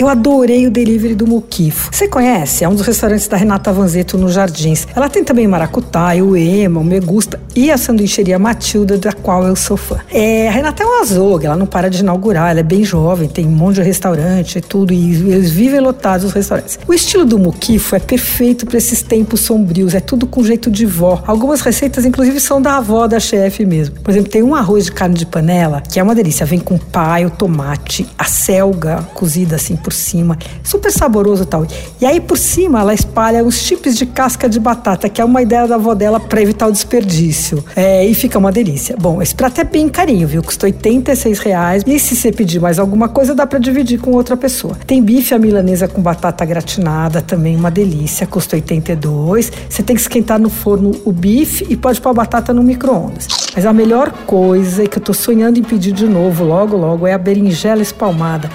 Eu adorei o delivery do Muquifo. Você conhece? É um dos restaurantes da Renata Vanzeto nos Jardins. Ela tem também maracutá, o ema, o megusta e a sanduicheria Matilda, da qual eu sou fã. É, a Renata é um azougue, ela não para de inaugurar, ela é bem jovem, tem um monte de restaurante e tudo, e eles vivem lotados os restaurantes. O estilo do Muquifo é perfeito para esses tempos sombrios, é tudo com jeito de vó. Algumas receitas, inclusive, são da avó da chefe mesmo. Por exemplo, tem um arroz de carne de panela, que é uma delícia, vem com paio, tomate, a selga cozida assim por cima, super saboroso tal. E aí por cima ela espalha uns chips de casca de batata, que é uma ideia da avó dela para evitar o desperdício. É, e fica uma delícia. Bom, esse prato é bem carinho, viu? Custou 86 reais. E se você pedir mais alguma coisa, dá para dividir com outra pessoa. Tem bife à milanesa com batata gratinada, também uma delícia. Custou 82. Você tem que esquentar no forno o bife e pode pôr a batata no micro-ondas. Mas a melhor coisa que eu tô sonhando em pedir de novo, logo, logo, é a berinjela espalmada.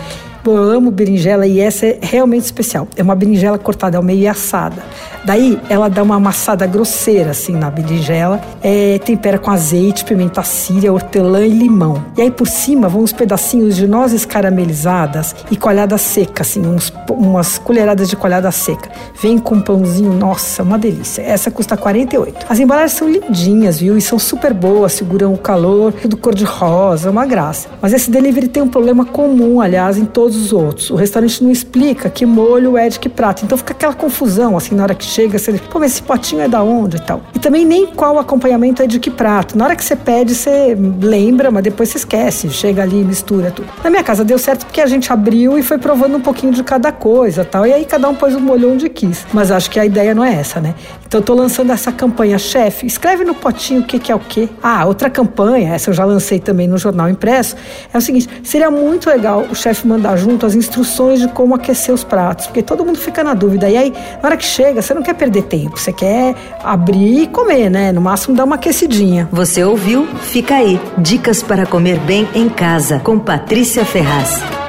Eu amo berinjela e essa é realmente especial. É uma berinjela cortada ao meio e assada. Daí ela dá uma amassada grosseira assim na berinjela, é, tempera com azeite, pimenta síria, hortelã e limão. E aí por cima vão uns pedacinhos de nozes caramelizadas e coalhada seca, assim, uns, umas colheradas de coalhada seca. Vem com um pãozinho, nossa, uma delícia. Essa custa 48. As embalagens são lindinhas, viu? E são super boas, seguram o calor, tudo cor de rosa, uma graça. Mas esse delivery tem um problema comum, aliás, em todos os outros. O restaurante não explica que molho é de que prato. Então fica aquela confusão, assim, na hora que chega, você, pô, mas esse potinho é da onde e tal. E também nem qual acompanhamento é de que prato. Na hora que você pede, você lembra, mas depois você esquece. Chega ali mistura tudo. Na minha casa deu certo porque a gente abriu e foi provando um pouquinho de cada coisa tal. E aí cada um pôs o molho onde quis. Mas acho que a ideia não é essa, né? Então eu tô lançando essa campanha, chefe, escreve no potinho o que, que é o quê. Ah, outra campanha, essa eu já lancei também no jornal impresso, é o seguinte: seria muito legal o chefe mandar junto as instruções de como aquecer os pratos, porque todo mundo fica na dúvida. E aí, na hora que chega, você não quer perder tempo, você quer abrir e comer, né? No máximo dar uma aquecidinha. Você ouviu? Fica aí. Dicas para comer bem em casa, com Patrícia Ferraz.